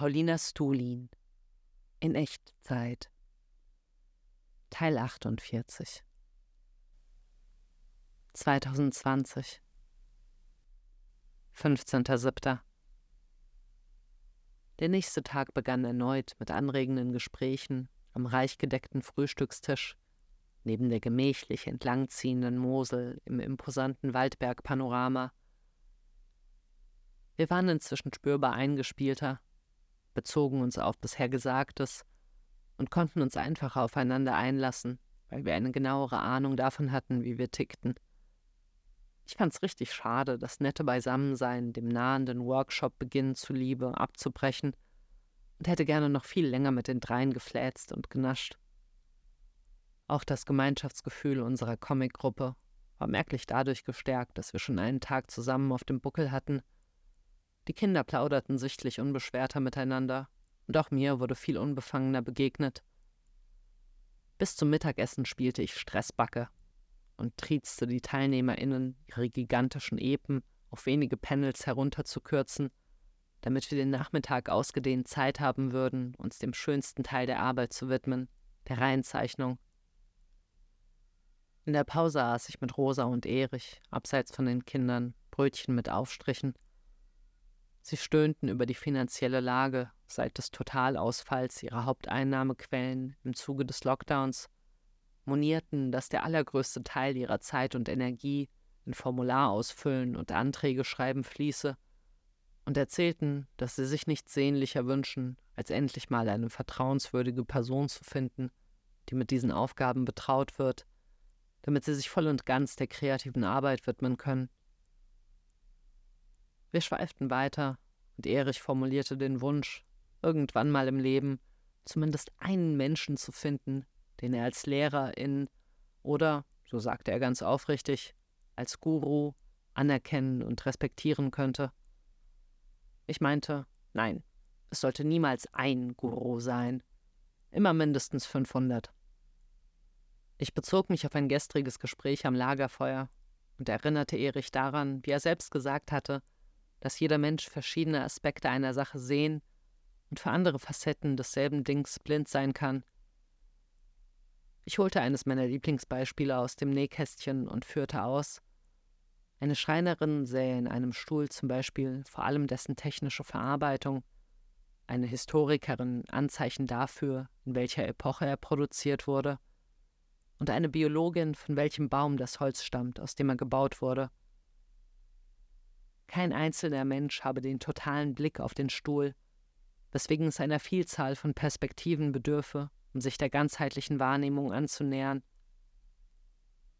Paulina Stulin in Echtzeit Teil 48 2020 15.07. Der nächste Tag begann erneut mit anregenden Gesprächen am reich gedeckten Frühstückstisch neben der gemächlich entlangziehenden Mosel im imposanten Waldbergpanorama. Wir waren inzwischen spürbar eingespielter bezogen uns auf bisher Gesagtes und konnten uns einfacher aufeinander einlassen, weil wir eine genauere Ahnung davon hatten, wie wir tickten. Ich fand's richtig schade, das nette Beisammensein dem nahenden Workshop-Beginn zuliebe abzubrechen und hätte gerne noch viel länger mit den dreien gefläzt und genascht. Auch das Gemeinschaftsgefühl unserer Comicgruppe war merklich dadurch gestärkt, dass wir schon einen Tag zusammen auf dem Buckel hatten – die Kinder plauderten sichtlich unbeschwerter miteinander, und auch mir wurde viel unbefangener begegnet. Bis zum Mittagessen spielte ich Stressbacke und triezte die TeilnehmerInnen, ihre gigantischen Epen auf wenige Panels herunterzukürzen, damit wir den Nachmittag ausgedehnt Zeit haben würden, uns dem schönsten Teil der Arbeit zu widmen, der Reihenzeichnung. In der Pause aß ich mit Rosa und Erich, abseits von den Kindern, Brötchen mit Aufstrichen Sie stöhnten über die finanzielle Lage seit des Totalausfalls ihrer Haupteinnahmequellen im Zuge des Lockdowns, monierten, dass der allergrößte Teil ihrer Zeit und Energie in Formularausfüllen und Anträge schreiben fließe, und erzählten, dass sie sich nichts sehnlicher wünschen, als endlich mal eine vertrauenswürdige Person zu finden, die mit diesen Aufgaben betraut wird, damit sie sich voll und ganz der kreativen Arbeit widmen können. Wir schweiften weiter, und Erich formulierte den Wunsch, irgendwann mal im Leben zumindest einen Menschen zu finden, den er als Lehrer in oder, so sagte er ganz aufrichtig, als Guru anerkennen und respektieren könnte. Ich meinte, nein, es sollte niemals ein Guru sein, immer mindestens 500. Ich bezog mich auf ein gestriges Gespräch am Lagerfeuer und erinnerte Erich daran, wie er selbst gesagt hatte, dass jeder Mensch verschiedene Aspekte einer Sache sehen und für andere Facetten desselben Dings blind sein kann. Ich holte eines meiner Lieblingsbeispiele aus dem Nähkästchen und führte aus. Eine Schreinerin sähe in einem Stuhl zum Beispiel vor allem dessen technische Verarbeitung, eine Historikerin Anzeichen dafür, in welcher Epoche er produziert wurde, und eine Biologin, von welchem Baum das Holz stammt, aus dem er gebaut wurde. Kein einzelner Mensch habe den totalen Blick auf den Stuhl, weswegen es einer Vielzahl von Perspektiven bedürfe, um sich der ganzheitlichen Wahrnehmung anzunähern.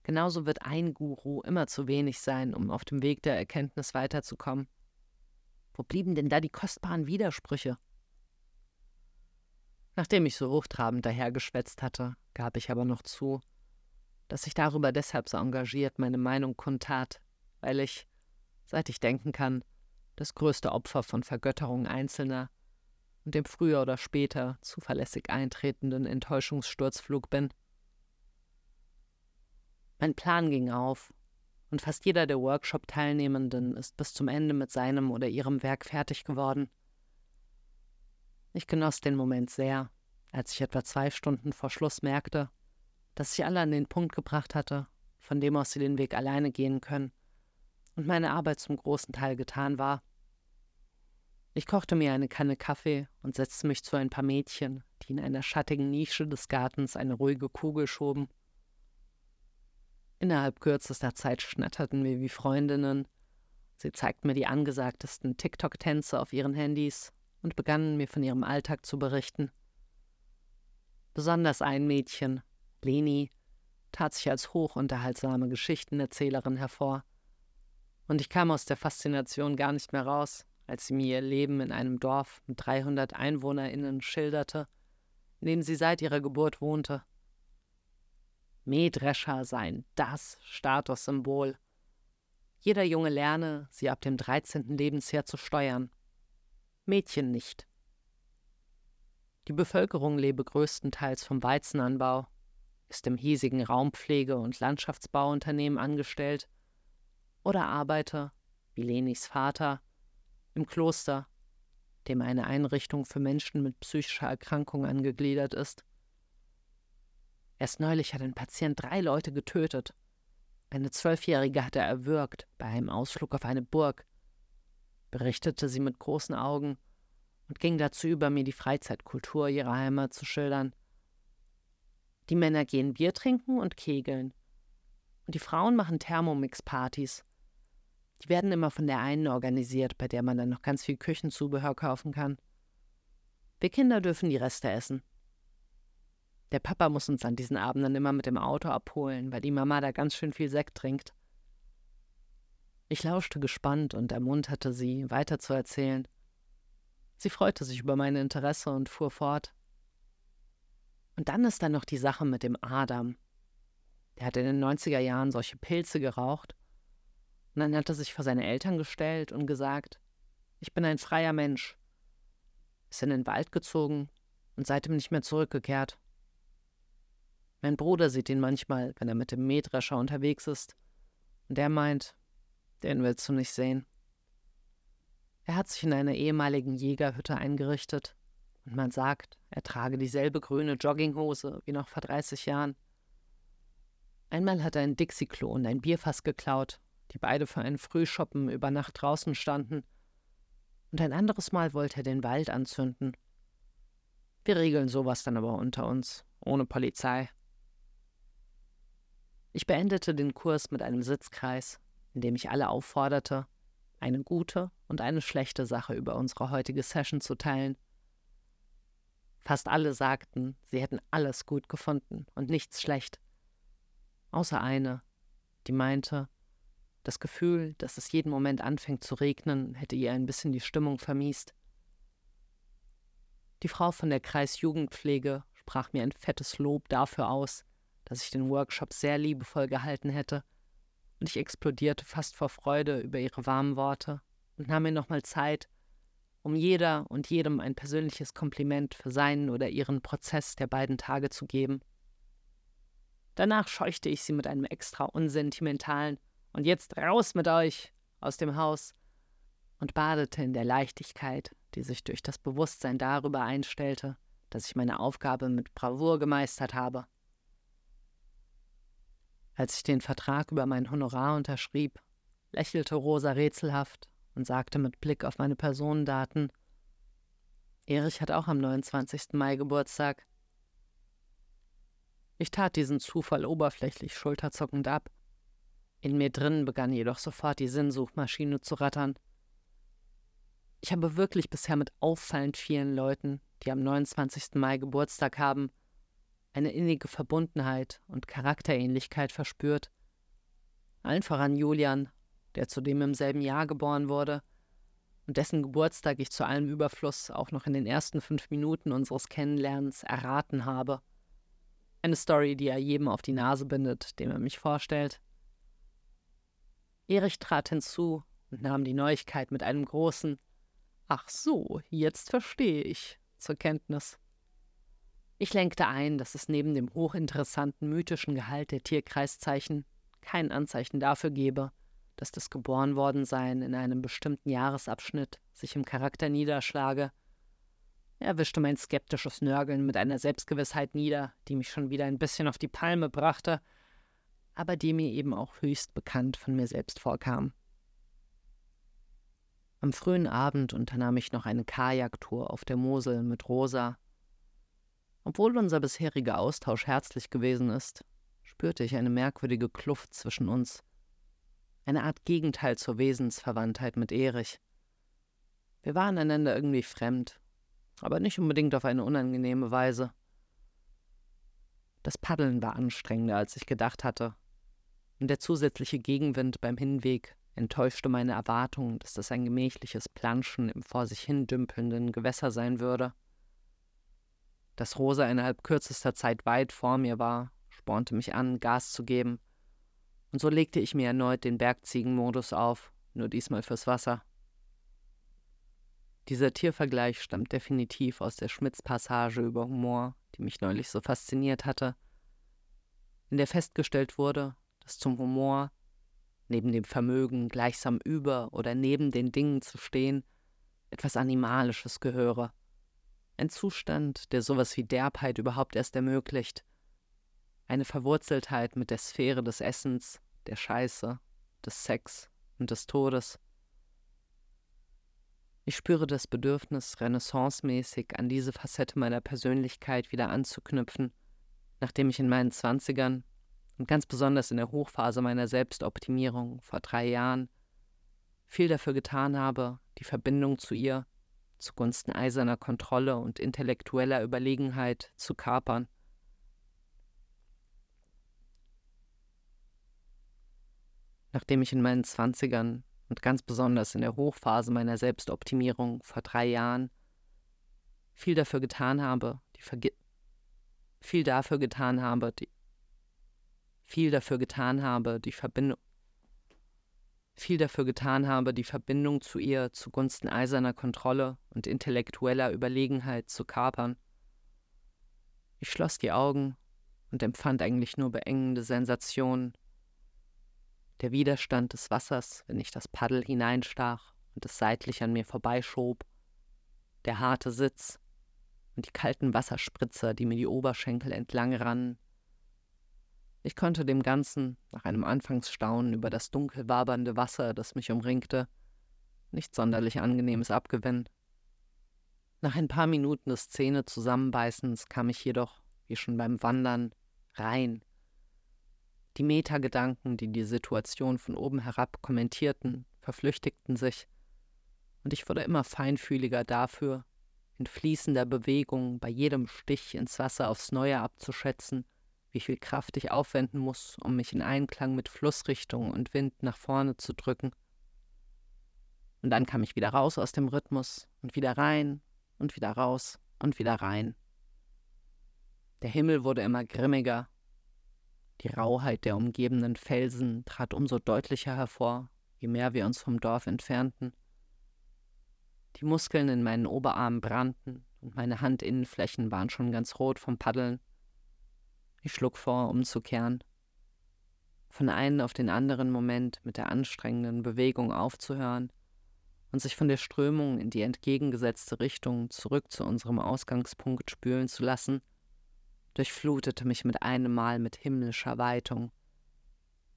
Genauso wird ein Guru immer zu wenig sein, um auf dem Weg der Erkenntnis weiterzukommen. Wo blieben denn da die kostbaren Widersprüche? Nachdem ich so hochtrabend dahergeschwätzt hatte, gab ich aber noch zu, dass ich darüber deshalb so engagiert meine Meinung kundtat, weil ich, seit ich denken kann, das größte Opfer von Vergötterung Einzelner und dem früher oder später zuverlässig eintretenden Enttäuschungssturzflug bin. Mein Plan ging auf, und fast jeder der Workshop-Teilnehmenden ist bis zum Ende mit seinem oder ihrem Werk fertig geworden. Ich genoss den Moment sehr, als ich etwa zwei Stunden vor Schluss merkte, dass ich alle an den Punkt gebracht hatte, von dem aus sie den Weg alleine gehen können und meine Arbeit zum großen Teil getan war. Ich kochte mir eine Kanne Kaffee und setzte mich zu ein paar Mädchen, die in einer schattigen Nische des Gartens eine ruhige Kugel schoben. Innerhalb kürzester Zeit schnatterten wir wie Freundinnen. Sie zeigten mir die angesagtesten TikTok-Tänze auf ihren Handys und begannen mir von ihrem Alltag zu berichten. Besonders ein Mädchen, Leni, tat sich als hochunterhaltsame Geschichtenerzählerin hervor und ich kam aus der Faszination gar nicht mehr raus, als sie mir ihr Leben in einem Dorf mit 300 EinwohnerInnen schilderte, in dem sie seit ihrer Geburt wohnte. Mähdrescher seien das Statussymbol. Jeder Junge lerne, sie ab dem 13. Lebensjahr zu steuern. Mädchen nicht. Die Bevölkerung lebe größtenteils vom Weizenanbau, ist im hiesigen Raumpflege- und Landschaftsbauunternehmen angestellt oder arbeite, wie Lenis Vater, im Kloster dem eine Einrichtung für Menschen mit psychischer Erkrankung angegliedert ist. Erst neulich hat ein Patient drei Leute getötet. Eine Zwölfjährige hat er erwürgt bei einem Ausflug auf eine Burg, berichtete sie mit großen Augen und ging dazu über, mir die Freizeitkultur ihrer Heimat zu schildern. Die Männer gehen Bier trinken und kegeln. Und die Frauen machen Thermomix-Partys. Die werden immer von der einen organisiert, bei der man dann noch ganz viel Küchenzubehör kaufen kann. Wir Kinder dürfen die Reste essen. Der Papa muss uns an diesen Abenden immer mit dem Auto abholen, weil die Mama da ganz schön viel Sekt trinkt. Ich lauschte gespannt und ermunterte sie, weiterzuerzählen. Sie freute sich über mein Interesse und fuhr fort. Und dann ist da noch die Sache mit dem Adam. Der hat in den 90er Jahren solche Pilze geraucht. Und dann hat er sich vor seine Eltern gestellt und gesagt, ich bin ein freier Mensch. Ist in den Wald gezogen und seitdem nicht mehr zurückgekehrt. Mein Bruder sieht ihn manchmal, wenn er mit dem Mähdrescher unterwegs ist. Und der meint, den willst du nicht sehen. Er hat sich in einer ehemaligen Jägerhütte eingerichtet und man sagt, er trage dieselbe grüne Jogginghose wie noch vor 30 Jahren. Einmal hat er ein Dixie-Klo und ein Bierfass geklaut, die beide für einen Frühschoppen über Nacht draußen standen. Und ein anderes Mal wollte er den Wald anzünden. Wir regeln sowas dann aber unter uns, ohne Polizei. Ich beendete den Kurs mit einem Sitzkreis, indem ich alle aufforderte, eine gute und eine schlechte Sache über unsere heutige Session zu teilen. Fast alle sagten, sie hätten alles gut gefunden und nichts schlecht. Außer eine, die meinte, das Gefühl, dass es jeden Moment anfängt zu regnen, hätte ihr ein bisschen die Stimmung vermiest. Die Frau von der Kreisjugendpflege sprach mir ein fettes Lob dafür aus, dass ich den Workshop sehr liebevoll gehalten hätte und ich explodierte fast vor Freude über ihre warmen Worte und nahm mir nochmal Zeit, um jeder und jedem ein persönliches Kompliment für seinen oder ihren Prozess der beiden Tage zu geben. Danach scheuchte ich sie mit einem extra unsentimentalen und jetzt raus mit euch aus dem Haus und badete in der Leichtigkeit, die sich durch das Bewusstsein darüber einstellte, dass ich meine Aufgabe mit Bravour gemeistert habe. Als ich den Vertrag über mein Honorar unterschrieb, lächelte Rosa rätselhaft und sagte mit Blick auf meine Personendaten, Erich hat auch am 29. Mai Geburtstag. Ich tat diesen Zufall oberflächlich schulterzuckend ab. In mir drin begann jedoch sofort die Sinnsuchmaschine zu rattern. Ich habe wirklich bisher mit auffallend vielen Leuten, die am 29. Mai Geburtstag haben, eine innige Verbundenheit und Charakterähnlichkeit verspürt. Allen voran Julian, der zudem im selben Jahr geboren wurde und dessen Geburtstag ich zu allem Überfluss auch noch in den ersten fünf Minuten unseres Kennenlernens erraten habe. Eine Story, die er jedem auf die Nase bindet, dem er mich vorstellt. Erich trat hinzu und nahm die Neuigkeit mit einem großen Ach so, jetzt verstehe ich zur Kenntnis. Ich lenkte ein, dass es neben dem hochinteressanten mythischen Gehalt der Tierkreiszeichen kein Anzeichen dafür gebe, dass das Geborenwordensein in einem bestimmten Jahresabschnitt sich im Charakter niederschlage. Er wischte mein skeptisches Nörgeln mit einer Selbstgewissheit nieder, die mich schon wieder ein bisschen auf die Palme brachte, aber die mir eben auch höchst bekannt von mir selbst vorkam. Am frühen Abend unternahm ich noch eine Kajaktour auf der Mosel mit Rosa, obwohl unser bisheriger Austausch herzlich gewesen ist, spürte ich eine merkwürdige Kluft zwischen uns, eine Art Gegenteil zur Wesensverwandtheit mit Erich. Wir waren einander irgendwie fremd, aber nicht unbedingt auf eine unangenehme Weise. Das Paddeln war anstrengender, als ich gedacht hatte, und der zusätzliche Gegenwind beim Hinweg enttäuschte meine Erwartung, dass das ein gemächliches Planschen im vor sich hin dümpelnden Gewässer sein würde. Dass Rosa innerhalb kürzester Zeit weit vor mir war, spornte mich an, Gas zu geben. Und so legte ich mir erneut den Bergziegenmodus auf, nur diesmal fürs Wasser. Dieser Tiervergleich stammt definitiv aus der Schmitz-Passage über Humor, die mich neulich so fasziniert hatte, in der festgestellt wurde, dass zum Humor, neben dem Vermögen gleichsam über oder neben den Dingen zu stehen, etwas Animalisches gehöre. Ein Zustand, der sowas wie Derbheit überhaupt erst ermöglicht. Eine Verwurzeltheit mit der Sphäre des Essens, der Scheiße, des Sex und des Todes. Ich spüre das Bedürfnis, renaissancemäßig an diese Facette meiner Persönlichkeit wieder anzuknüpfen, nachdem ich in meinen Zwanzigern und ganz besonders in der Hochphase meiner Selbstoptimierung vor drei Jahren viel dafür getan habe, die Verbindung zu ihr zugunsten eiserner Kontrolle und intellektueller Überlegenheit zu kapern. Nachdem ich in meinen Zwanzigern und ganz besonders in der Hochphase meiner Selbstoptimierung vor drei Jahren viel dafür getan habe, die Vergi viel dafür getan habe, die viel dafür getan habe, die Verbindung viel dafür getan habe, die Verbindung zu ihr zugunsten eiserner Kontrolle und intellektueller Überlegenheit zu kapern. Ich schloss die Augen und empfand eigentlich nur beengende Sensationen. Der Widerstand des Wassers, wenn ich das Paddel hineinstach und es seitlich an mir vorbeischob, der harte Sitz und die kalten Wasserspritzer, die mir die Oberschenkel entlang rannen, ich konnte dem Ganzen, nach einem Anfangsstaunen über das dunkel wabernde Wasser, das mich umringte, nicht sonderlich Angenehmes abgewinnen. Nach ein paar Minuten des Zähne-Zusammenbeißens kam ich jedoch, wie schon beim Wandern, rein. Die Metagedanken, die die Situation von oben herab kommentierten, verflüchtigten sich, und ich wurde immer feinfühliger dafür, in fließender Bewegung bei jedem Stich ins Wasser aufs Neue abzuschätzen, wie viel Kraft ich aufwenden muss, um mich in Einklang mit Flussrichtung und Wind nach vorne zu drücken. Und dann kam ich wieder raus aus dem Rhythmus und wieder rein und wieder raus und wieder rein. Der Himmel wurde immer grimmiger. Die Rauheit der umgebenden Felsen trat umso deutlicher hervor, je mehr wir uns vom Dorf entfernten. Die Muskeln in meinen Oberarmen brannten und meine Handinnenflächen waren schon ganz rot vom Paddeln. Ich schlug vor, umzukehren. Von einem auf den anderen Moment mit der anstrengenden Bewegung aufzuhören und sich von der Strömung in die entgegengesetzte Richtung zurück zu unserem Ausgangspunkt spülen zu lassen, durchflutete mich mit einem Mal mit himmlischer Weitung,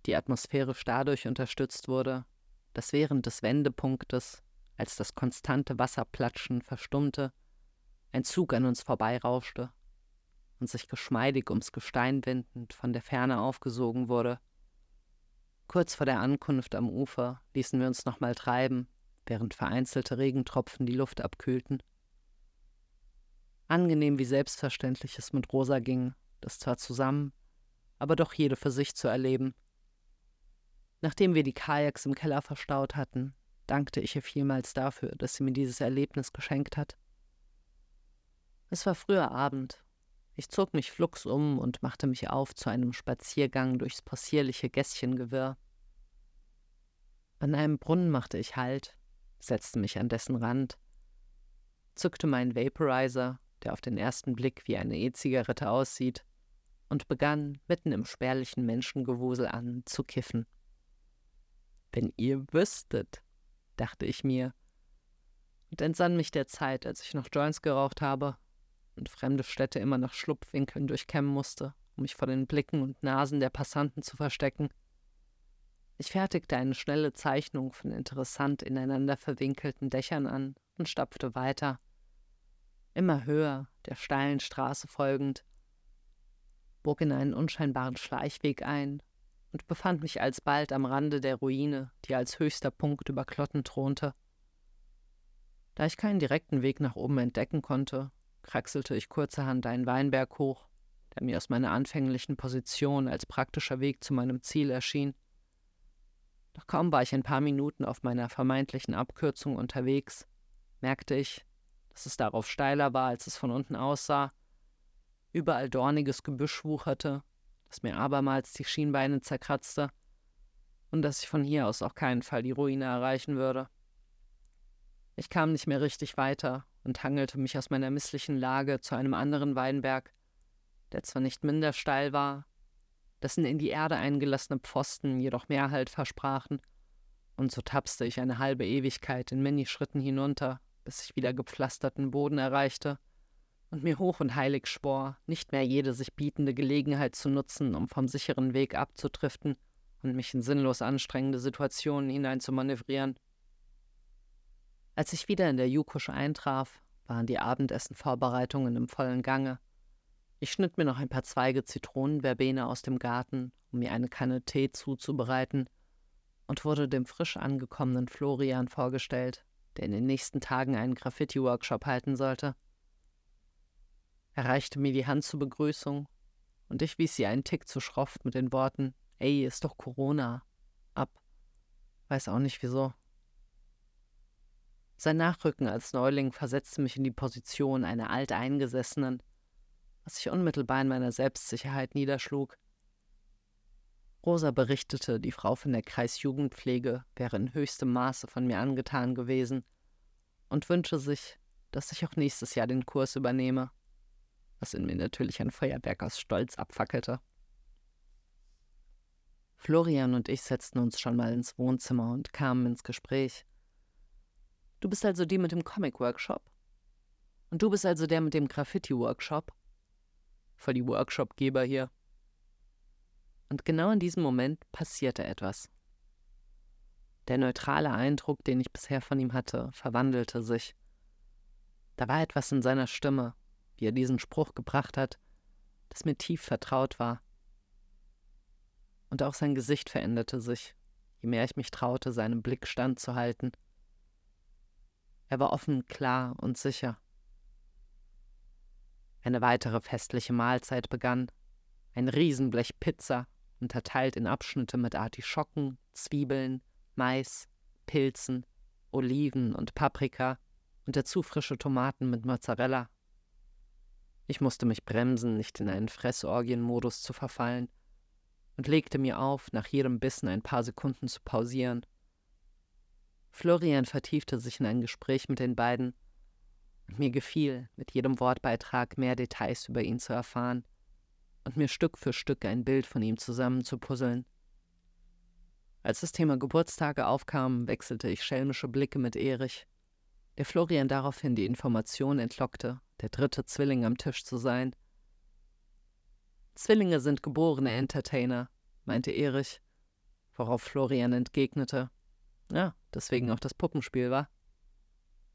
die atmosphärisch dadurch unterstützt wurde, dass während des Wendepunktes, als das konstante Wasserplatschen verstummte, ein Zug an uns vorbeirauschte und sich geschmeidig ums Gestein windend von der Ferne aufgesogen wurde. Kurz vor der Ankunft am Ufer ließen wir uns nochmal treiben, während vereinzelte Regentropfen die Luft abkühlten. Angenehm wie selbstverständlich es mit Rosa ging, das zwar zusammen, aber doch jede für sich zu erleben. Nachdem wir die Kajaks im Keller verstaut hatten, dankte ich ihr vielmals dafür, dass sie mir dieses Erlebnis geschenkt hat. Es war früher Abend ich zog mich flugs um und machte mich auf zu einem Spaziergang durchs possierliche Gässchengewirr. An einem Brunnen machte ich Halt, setzte mich an dessen Rand, zückte meinen Vaporizer, der auf den ersten Blick wie eine E-Zigarette aussieht, und begann, mitten im spärlichen Menschengewusel an, zu kiffen. Wenn ihr wüsstet, dachte ich mir, und entsann mich der Zeit, als ich noch Joints geraucht habe und fremde Städte immer nach Schlupfwinkeln durchkämmen musste, um mich vor den Blicken und Nasen der Passanten zu verstecken. Ich fertigte eine schnelle Zeichnung von interessant ineinander verwinkelten Dächern an und stapfte weiter, immer höher, der steilen Straße folgend, bog in einen unscheinbaren Schleichweg ein und befand mich alsbald am Rande der Ruine, die als höchster Punkt über Klotten thronte. Da ich keinen direkten Weg nach oben entdecken konnte, kraxelte ich kurzerhand einen Weinberg hoch, der mir aus meiner anfänglichen Position als praktischer Weg zu meinem Ziel erschien. Doch kaum war ich ein paar Minuten auf meiner vermeintlichen Abkürzung unterwegs, merkte ich, dass es darauf steiler war, als es von unten aussah, überall dorniges Gebüsch wucherte, das mir abermals die Schienbeine zerkratzte und dass ich von hier aus auf keinen Fall die Ruine erreichen würde. Ich kam nicht mehr richtig weiter und hangelte mich aus meiner misslichen Lage zu einem anderen Weinberg, der zwar nicht minder steil war, dessen in die Erde eingelassene Pfosten jedoch Mehrhalt versprachen, und so tapste ich eine halbe Ewigkeit in Minischritten hinunter, bis ich wieder gepflasterten Boden erreichte und mir hoch und heilig schwor, nicht mehr jede sich bietende Gelegenheit zu nutzen, um vom sicheren Weg abzutriften und mich in sinnlos anstrengende Situationen hineinzumanövrieren. Als ich wieder in der Jukusch eintraf, waren die Abendessenvorbereitungen im vollen Gange. Ich schnitt mir noch ein paar Zweige Zitronenverbene aus dem Garten, um mir eine Kanne Tee zuzubereiten, und wurde dem frisch angekommenen Florian vorgestellt, der in den nächsten Tagen einen Graffiti-Workshop halten sollte. Er reichte mir die Hand zur Begrüßung, und ich wies sie einen Tick zu schroff mit den Worten Ey, ist doch Corona. Ab. Weiß auch nicht wieso. Sein Nachrücken als Neuling versetzte mich in die Position einer Alteingesessenen, was sich unmittelbar in meiner Selbstsicherheit niederschlug. Rosa berichtete, die Frau von der Kreisjugendpflege wäre in höchstem Maße von mir angetan gewesen und wünsche sich, dass ich auch nächstes Jahr den Kurs übernehme, was in mir natürlich ein Feuerwerk aus Stolz abfackelte. Florian und ich setzten uns schon mal ins Wohnzimmer und kamen ins Gespräch. Du bist also die mit dem Comic-Workshop? Und du bist also der mit dem Graffiti-Workshop? Voll die Workshopgeber hier. Und genau in diesem Moment passierte etwas. Der neutrale Eindruck, den ich bisher von ihm hatte, verwandelte sich. Da war etwas in seiner Stimme, wie er diesen Spruch gebracht hat, das mir tief vertraut war. Und auch sein Gesicht veränderte sich, je mehr ich mich traute, seinem Blick standzuhalten. Er war offen, klar und sicher. Eine weitere festliche Mahlzeit begann. Ein Riesenblech Pizza unterteilt in Abschnitte mit Artischocken, Zwiebeln, Mais, Pilzen, Oliven und Paprika und dazu frische Tomaten mit Mozzarella. Ich musste mich bremsen, nicht in einen Fressorgienmodus zu verfallen, und legte mir auf, nach jedem Bissen ein paar Sekunden zu pausieren. Florian vertiefte sich in ein Gespräch mit den beiden, mir gefiel, mit jedem Wortbeitrag mehr Details über ihn zu erfahren und mir Stück für Stück ein Bild von ihm zusammenzupuzzeln. Als das Thema Geburtstage aufkam, wechselte ich schelmische Blicke mit Erich, der Florian daraufhin die Information entlockte, der dritte Zwilling am Tisch zu sein. Zwillinge sind geborene Entertainer, meinte Erich, worauf Florian entgegnete. Ja, deswegen auch das Puppenspiel, war.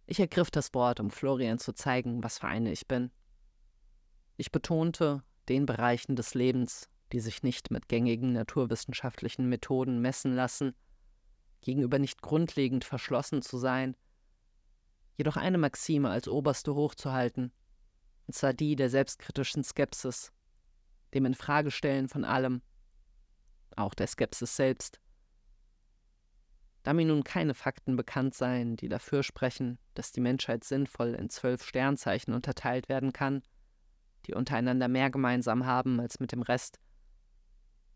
Ich ergriff das Wort, um Florian zu zeigen, was für eine ich bin. Ich betonte, den Bereichen des Lebens, die sich nicht mit gängigen naturwissenschaftlichen Methoden messen lassen, gegenüber nicht grundlegend verschlossen zu sein, jedoch eine Maxime als oberste hochzuhalten, und zwar die der selbstkritischen Skepsis, dem Infragestellen von allem, auch der Skepsis selbst. Da mir nun keine Fakten bekannt seien, die dafür sprechen, dass die Menschheit sinnvoll in zwölf Sternzeichen unterteilt werden kann, die untereinander mehr gemeinsam haben als mit dem Rest,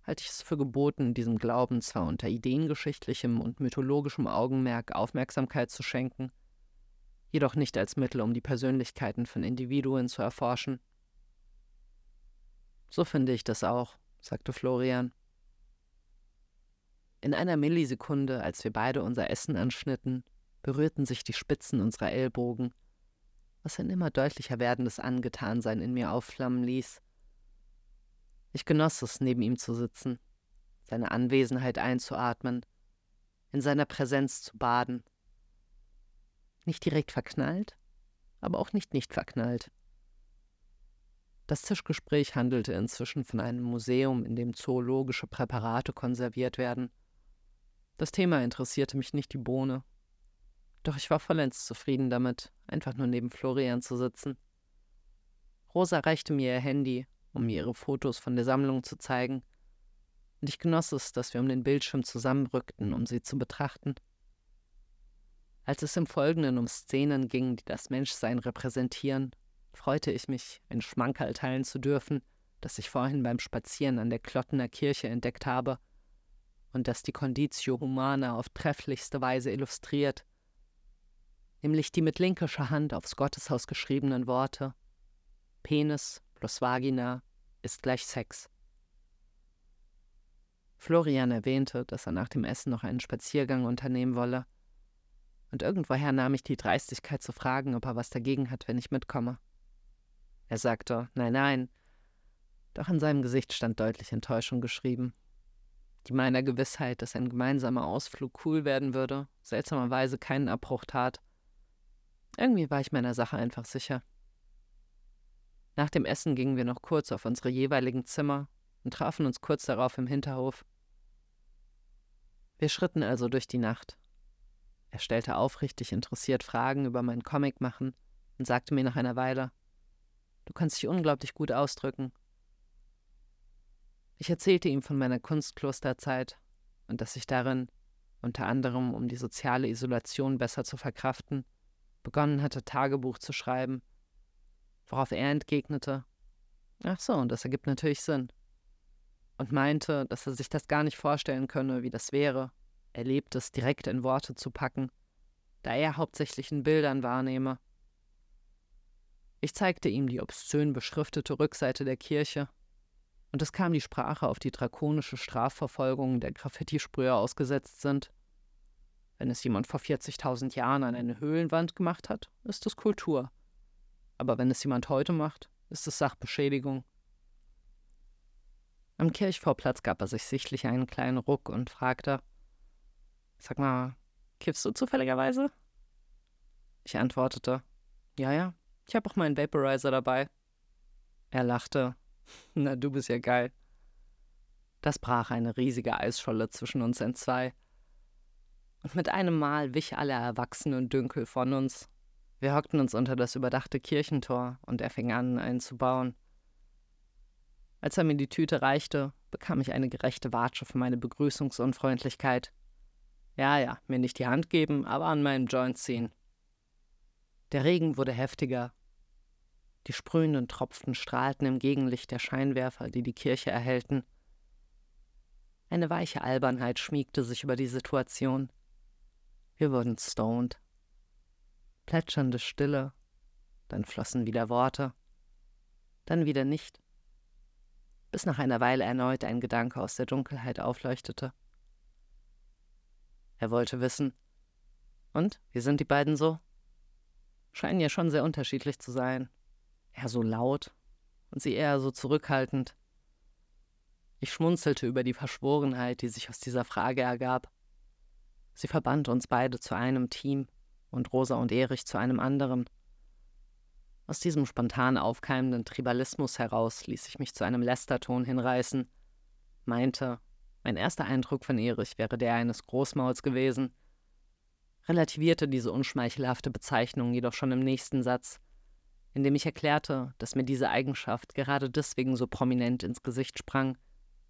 halte ich es für geboten, diesem Glauben zwar unter ideengeschichtlichem und mythologischem Augenmerk Aufmerksamkeit zu schenken, jedoch nicht als Mittel, um die Persönlichkeiten von Individuen zu erforschen. So finde ich das auch, sagte Florian. In einer Millisekunde, als wir beide unser Essen anschnitten, berührten sich die Spitzen unserer Ellbogen was ein immer deutlicher werdendes Angetansein in mir aufflammen ließ. Ich genoss es, neben ihm zu sitzen, seine Anwesenheit einzuatmen, in seiner Präsenz zu baden. Nicht direkt verknallt, aber auch nicht nicht verknallt. Das Tischgespräch handelte inzwischen von einem Museum, in dem zoologische Präparate konserviert werden. Das Thema interessierte mich nicht die Bohne, doch ich war vollends zufrieden damit, einfach nur neben Florian zu sitzen. Rosa reichte mir ihr Handy, um mir ihre Fotos von der Sammlung zu zeigen, und ich genoss es, dass wir um den Bildschirm zusammenrückten, um sie zu betrachten. Als es im Folgenden um Szenen ging, die das Menschsein repräsentieren, freute ich mich, ein Schmankerl teilen zu dürfen, das ich vorhin beim Spazieren an der Klottener Kirche entdeckt habe und das die Conditio Humana auf trefflichste Weise illustriert, nämlich die mit linkischer Hand aufs Gotteshaus geschriebenen Worte Penis plus Vagina ist gleich Sex. Florian erwähnte, dass er nach dem Essen noch einen Spaziergang unternehmen wolle. und irgendwoher nahm ich die Dreistigkeit zu fragen, ob er was dagegen hat, wenn ich mitkomme. Er sagte, nein, nein, doch in seinem Gesicht stand deutlich Enttäuschung geschrieben. Die meiner Gewissheit, dass ein gemeinsamer Ausflug cool werden würde, seltsamerweise keinen Abbruch tat. Irgendwie war ich meiner Sache einfach sicher. Nach dem Essen gingen wir noch kurz auf unsere jeweiligen Zimmer und trafen uns kurz darauf im Hinterhof. Wir schritten also durch die Nacht. Er stellte aufrichtig interessiert Fragen über mein Comic machen und sagte mir nach einer Weile, du kannst dich unglaublich gut ausdrücken. Ich erzählte ihm von meiner Kunstklosterzeit und dass ich darin, unter anderem um die soziale Isolation besser zu verkraften, begonnen hatte, Tagebuch zu schreiben, worauf er entgegnete, ach so, das ergibt natürlich Sinn, und meinte, dass er sich das gar nicht vorstellen könne, wie das wäre, Erlebtes direkt in Worte zu packen, da er hauptsächlich in Bildern wahrnehme. Ich zeigte ihm die obszön beschriftete Rückseite der Kirche, und es kam die Sprache auf die drakonische Strafverfolgung der Graffitisprüher ausgesetzt sind. Wenn es jemand vor 40.000 Jahren an eine Höhlenwand gemacht hat, ist es Kultur. Aber wenn es jemand heute macht, ist es Sachbeschädigung. Am Kirchvorplatz gab er sich sichtlich einen kleinen Ruck und fragte: Sag mal, kiffst du zufälligerweise? Ich antwortete: Ja, ja, ich habe auch meinen Vaporizer dabei. Er lachte. Na, du bist ja geil. Das brach eine riesige Eisscholle zwischen uns entzwei. Und mit einem Mal wich aller Erwachsenen Dünkel von uns. Wir hockten uns unter das überdachte Kirchentor und er fing an, einen zu bauen. Als er mir die Tüte reichte, bekam ich eine gerechte Watsche für meine Begrüßungsunfreundlichkeit. Ja, ja, mir nicht die Hand geben, aber an meinem Joint ziehen. Der Regen wurde heftiger. Die sprühenden Tropfen strahlten im Gegenlicht der Scheinwerfer, die die Kirche erhellten. Eine weiche Albernheit schmiegte sich über die Situation. Wir wurden stoned. Plätschernde Stille, dann flossen wieder Worte, dann wieder nicht bis nach einer Weile erneut ein Gedanke aus der Dunkelheit aufleuchtete. Er wollte wissen. Und, wie sind die beiden so? Scheinen ja schon sehr unterschiedlich zu sein. Er so laut und sie eher so zurückhaltend. Ich schmunzelte über die Verschworenheit, die sich aus dieser Frage ergab. Sie verband uns beide zu einem Team und Rosa und Erich zu einem anderen. Aus diesem spontan aufkeimenden Tribalismus heraus ließ ich mich zu einem Lästerton hinreißen, meinte, mein erster Eindruck von Erich wäre der eines Großmauls gewesen, relativierte diese unschmeichelhafte Bezeichnung jedoch schon im nächsten Satz, indem ich erklärte, dass mir diese Eigenschaft gerade deswegen so prominent ins Gesicht sprang,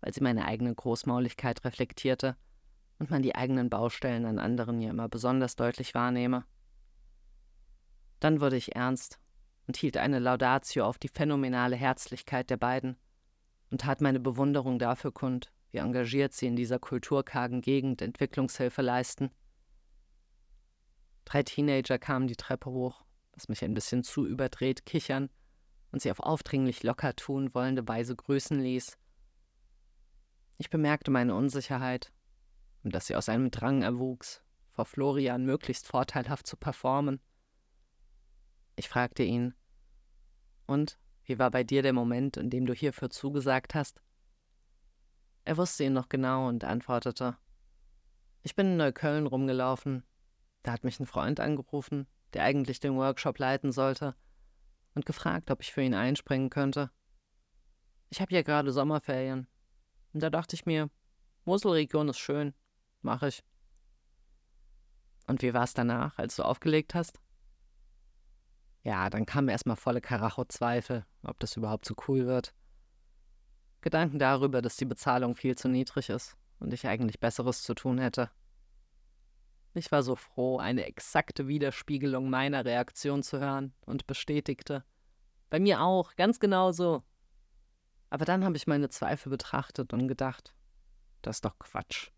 weil sie meine eigene Großmauligkeit reflektierte und man die eigenen Baustellen an anderen ja immer besonders deutlich wahrnehme. Dann wurde ich ernst und hielt eine Laudatio auf die phänomenale Herzlichkeit der beiden und tat meine Bewunderung dafür kund, wie engagiert sie in dieser kulturkargen Gegend Entwicklungshilfe leisten. Drei Teenager kamen die Treppe hoch, was mich ein bisschen zu überdreht kichern und sie auf aufdringlich locker tun wollende Weise grüßen ließ. Ich bemerkte meine Unsicherheit und dass sie aus einem Drang erwuchs, vor Florian möglichst vorteilhaft zu performen. Ich fragte ihn, und wie war bei dir der Moment, in dem du hierfür zugesagt hast? Er wusste ihn noch genau und antwortete, ich bin in Neukölln rumgelaufen, da hat mich ein Freund angerufen, der eigentlich den Workshop leiten sollte, und gefragt, ob ich für ihn einspringen könnte. Ich habe ja gerade Sommerferien, und da dachte ich mir, Moselregion ist schön, mach ich. Und wie war es danach, als du aufgelegt hast? Ja, dann kamen erstmal volle Karacho-Zweifel, ob das überhaupt so cool wird. Gedanken darüber, dass die Bezahlung viel zu niedrig ist und ich eigentlich Besseres zu tun hätte. Ich war so froh, eine exakte Widerspiegelung meiner Reaktion zu hören und bestätigte. Bei mir auch, ganz genau so. Aber dann habe ich meine Zweifel betrachtet und gedacht, das ist doch Quatsch.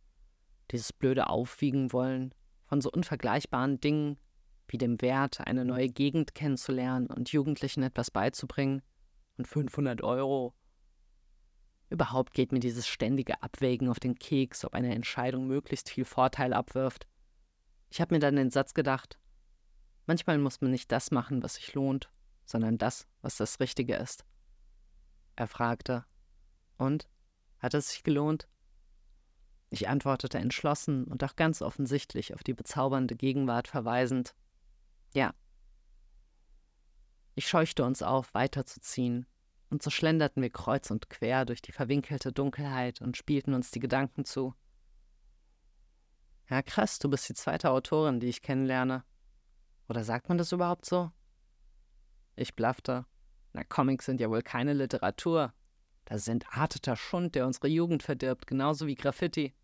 Dieses blöde Aufwiegen wollen von so unvergleichbaren Dingen wie dem Wert, eine neue Gegend kennenzulernen und Jugendlichen etwas beizubringen. Und 500 Euro. Überhaupt geht mir dieses ständige Abwägen auf den Keks, ob eine Entscheidung möglichst viel Vorteil abwirft. Ich habe mir dann den Satz gedacht, manchmal muss man nicht das machen, was sich lohnt, sondern das, was das Richtige ist. Er fragte, und? Hat es sich gelohnt? Ich antwortete entschlossen und auch ganz offensichtlich auf die bezaubernde Gegenwart verweisend, ja. Ich scheuchte uns auf, weiterzuziehen, und so schlenderten wir kreuz und quer durch die verwinkelte Dunkelheit und spielten uns die Gedanken zu. Ja, krass, du bist die zweite Autorin, die ich kennenlerne. Oder sagt man das überhaupt so? Ich blaffte. Na, Comics sind ja wohl keine Literatur. Das ist entarteter Schund, der unsere Jugend verdirbt, genauso wie Graffiti.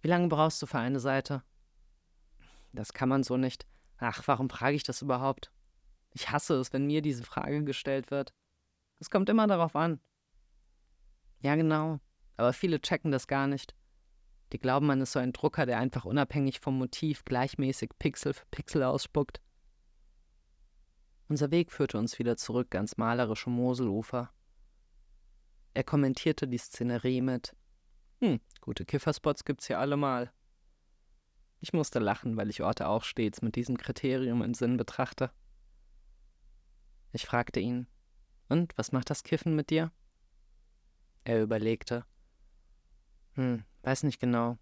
Wie lange brauchst du für eine Seite? Das kann man so nicht. Ach, warum frage ich das überhaupt? Ich hasse es, wenn mir diese Frage gestellt wird. Es kommt immer darauf an. Ja, genau. Aber viele checken das gar nicht. Die glauben, man ist so ein Drucker, der einfach unabhängig vom Motiv gleichmäßig Pixel für Pixel ausspuckt. Unser Weg führte uns wieder zurück ans malerische Moselufer. Er kommentierte die Szenerie mit: Hm, gute Kifferspots gibt's hier allemal. Ich musste lachen, weil ich Orte auch stets mit diesem Kriterium im Sinn betrachte. Ich fragte ihn: und, was macht das Kiffen mit dir? Er überlegte. Hm, weiß nicht genau.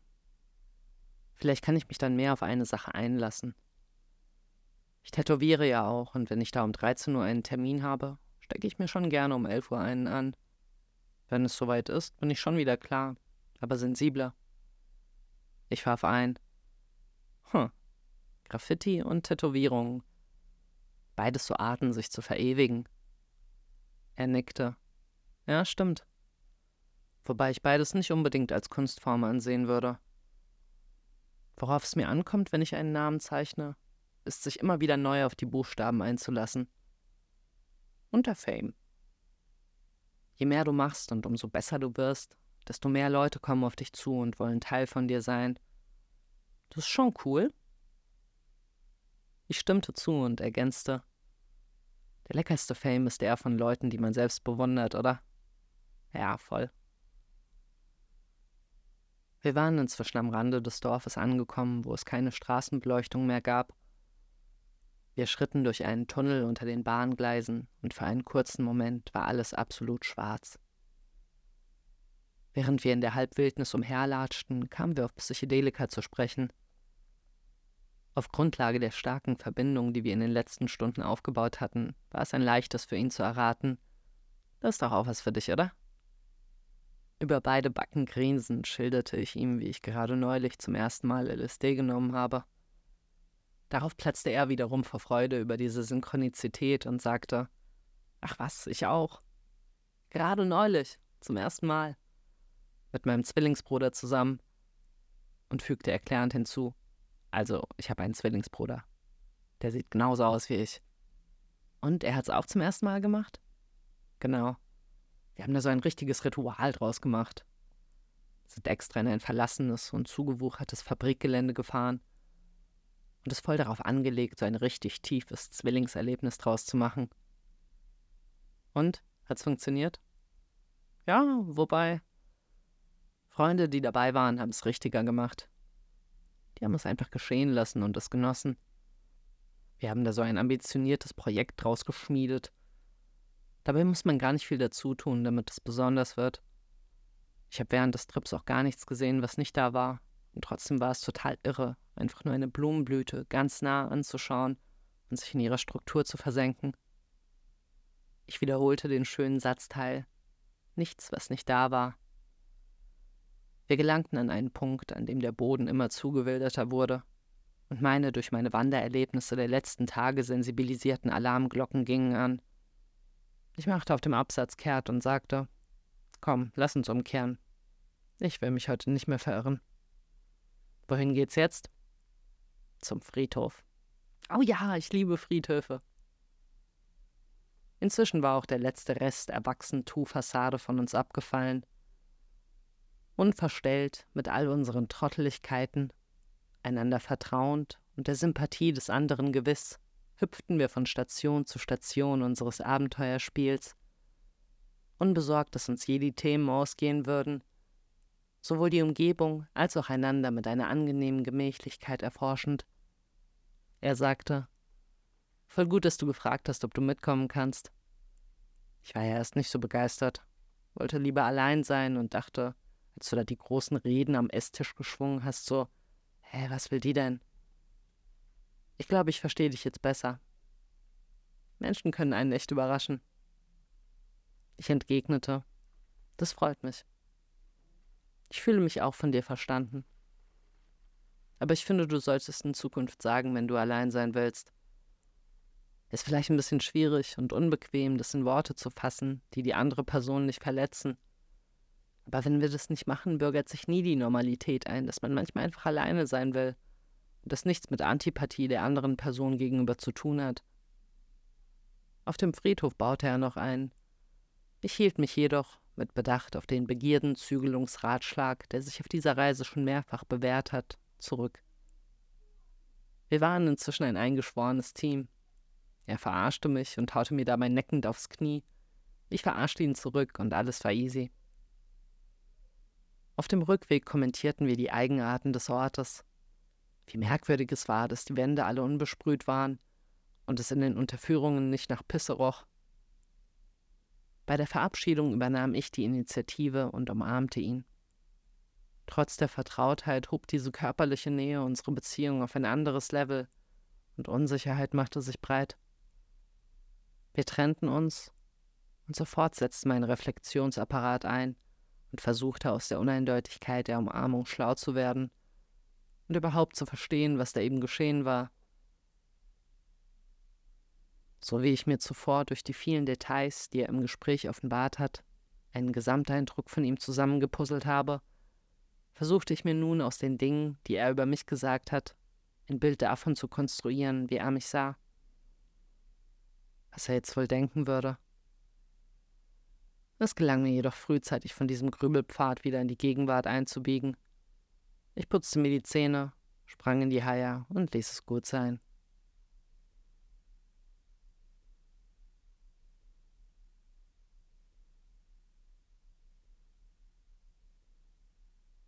Vielleicht kann ich mich dann mehr auf eine Sache einlassen. Ich tätowiere ja auch, und wenn ich da um 13 Uhr einen Termin habe, stecke ich mir schon gerne um 11 Uhr einen an. Wenn es soweit ist, bin ich schon wieder klar, aber sensibler. Ich warf ein. Hm, Graffiti und Tätowierung. Beides so Arten, sich zu verewigen. Er nickte. Ja, stimmt. Wobei ich beides nicht unbedingt als Kunstform ansehen würde. Worauf es mir ankommt, wenn ich einen Namen zeichne, ist sich immer wieder neu auf die Buchstaben einzulassen. Und der Fame. Je mehr du machst und umso besser du wirst, desto mehr Leute kommen auf dich zu und wollen Teil von dir sein. Das ist schon cool. Ich stimmte zu und ergänzte, der leckerste Fame ist der von Leuten, die man selbst bewundert, oder? Ja, voll. Wir waren inzwischen am Rande des Dorfes angekommen, wo es keine Straßenbeleuchtung mehr gab. Wir schritten durch einen Tunnel unter den Bahngleisen und für einen kurzen Moment war alles absolut schwarz. Während wir in der Halbwildnis umherlatschten, kamen wir auf Psychedelika zu sprechen – auf Grundlage der starken Verbindung, die wir in den letzten Stunden aufgebaut hatten, war es ein leichtes für ihn zu erraten. Das ist doch auch was für dich, oder? Über beide Backen grinsend schilderte ich ihm, wie ich gerade neulich zum ersten Mal LSD genommen habe. Darauf platzte er wiederum vor Freude über diese Synchronizität und sagte: Ach was, ich auch. Gerade neulich, zum ersten Mal. Mit meinem Zwillingsbruder zusammen. Und fügte erklärend hinzu: also, ich habe einen Zwillingsbruder. Der sieht genauso aus wie ich. Und er hat es auch zum ersten Mal gemacht? Genau. Wir haben da so ein richtiges Ritual draus gemacht. Sind extra in ein verlassenes und zugewuchertes Fabrikgelände gefahren und es voll darauf angelegt, so ein richtig tiefes Zwillingserlebnis draus zu machen. Und? Hat's funktioniert? Ja, wobei. Freunde, die dabei waren, haben es richtiger gemacht. Die haben es einfach geschehen lassen und es genossen. Wir haben da so ein ambitioniertes Projekt draus geschmiedet. Dabei muss man gar nicht viel dazu tun, damit es besonders wird. Ich habe während des Trips auch gar nichts gesehen, was nicht da war. Und trotzdem war es total irre, einfach nur eine Blumenblüte ganz nah anzuschauen und sich in ihrer Struktur zu versenken. Ich wiederholte den schönen Satzteil. Nichts, was nicht da war. Wir gelangten an einen Punkt, an dem der Boden immer zugewilderter wurde, und meine durch meine Wandererlebnisse der letzten Tage sensibilisierten Alarmglocken gingen an. Ich machte auf dem Absatz kehrt und sagte Komm, lass uns umkehren. Ich will mich heute nicht mehr verirren. Wohin geht's jetzt? Zum Friedhof. Oh ja, ich liebe Friedhöfe. Inzwischen war auch der letzte Rest erwachsen Tu-Fassade von uns abgefallen, unverstellt mit all unseren Trotteligkeiten, einander vertrauend und der Sympathie des anderen gewiss, hüpften wir von Station zu Station unseres Abenteuerspiels, unbesorgt, dass uns je die Themen ausgehen würden, sowohl die Umgebung als auch einander mit einer angenehmen Gemächlichkeit erforschend. Er sagte, Voll gut, dass du gefragt hast, ob du mitkommen kannst. Ich war ja erst nicht so begeistert, wollte lieber allein sein und dachte, als du da die großen Reden am Esstisch geschwungen hast, so, hä, was will die denn? Ich glaube, ich verstehe dich jetzt besser. Menschen können einen echt überraschen. Ich entgegnete, das freut mich. Ich fühle mich auch von dir verstanden. Aber ich finde, du solltest in Zukunft sagen, wenn du allein sein willst. Ist vielleicht ein bisschen schwierig und unbequem, das in Worte zu fassen, die die andere Person nicht verletzen. Aber wenn wir das nicht machen, bürgert sich nie die Normalität ein, dass man manchmal einfach alleine sein will das nichts mit Antipathie der anderen Person gegenüber zu tun hat. Auf dem Friedhof baute er noch ein. Ich hielt mich jedoch, mit Bedacht auf den Begierdenzügelungsratschlag, der sich auf dieser Reise schon mehrfach bewährt hat, zurück. Wir waren inzwischen ein eingeschworenes Team. Er verarschte mich und haute mir dabei neckend aufs Knie. Ich verarschte ihn zurück und alles war easy. Auf dem Rückweg kommentierten wir die Eigenarten des Ortes. Wie merkwürdig es war, dass die Wände alle unbesprüht waren und es in den Unterführungen nicht nach Pisse roch. Bei der Verabschiedung übernahm ich die Initiative und umarmte ihn. Trotz der Vertrautheit hob diese körperliche Nähe unsere Beziehung auf ein anderes Level und Unsicherheit machte sich breit. Wir trennten uns und sofort setzte mein Reflexionsapparat ein und versuchte aus der Uneindeutigkeit der Umarmung schlau zu werden und überhaupt zu verstehen, was da eben geschehen war. So wie ich mir zuvor durch die vielen Details, die er im Gespräch offenbart hat, einen Gesamteindruck von ihm zusammengepuzzelt habe, versuchte ich mir nun aus den Dingen, die er über mich gesagt hat, ein Bild davon zu konstruieren, wie er mich sah. Was er jetzt wohl denken würde. Es gelang mir jedoch frühzeitig von diesem Grübelpfad wieder in die Gegenwart einzubiegen. Ich putzte mir die Zähne, sprang in die Haie und ließ es gut sein.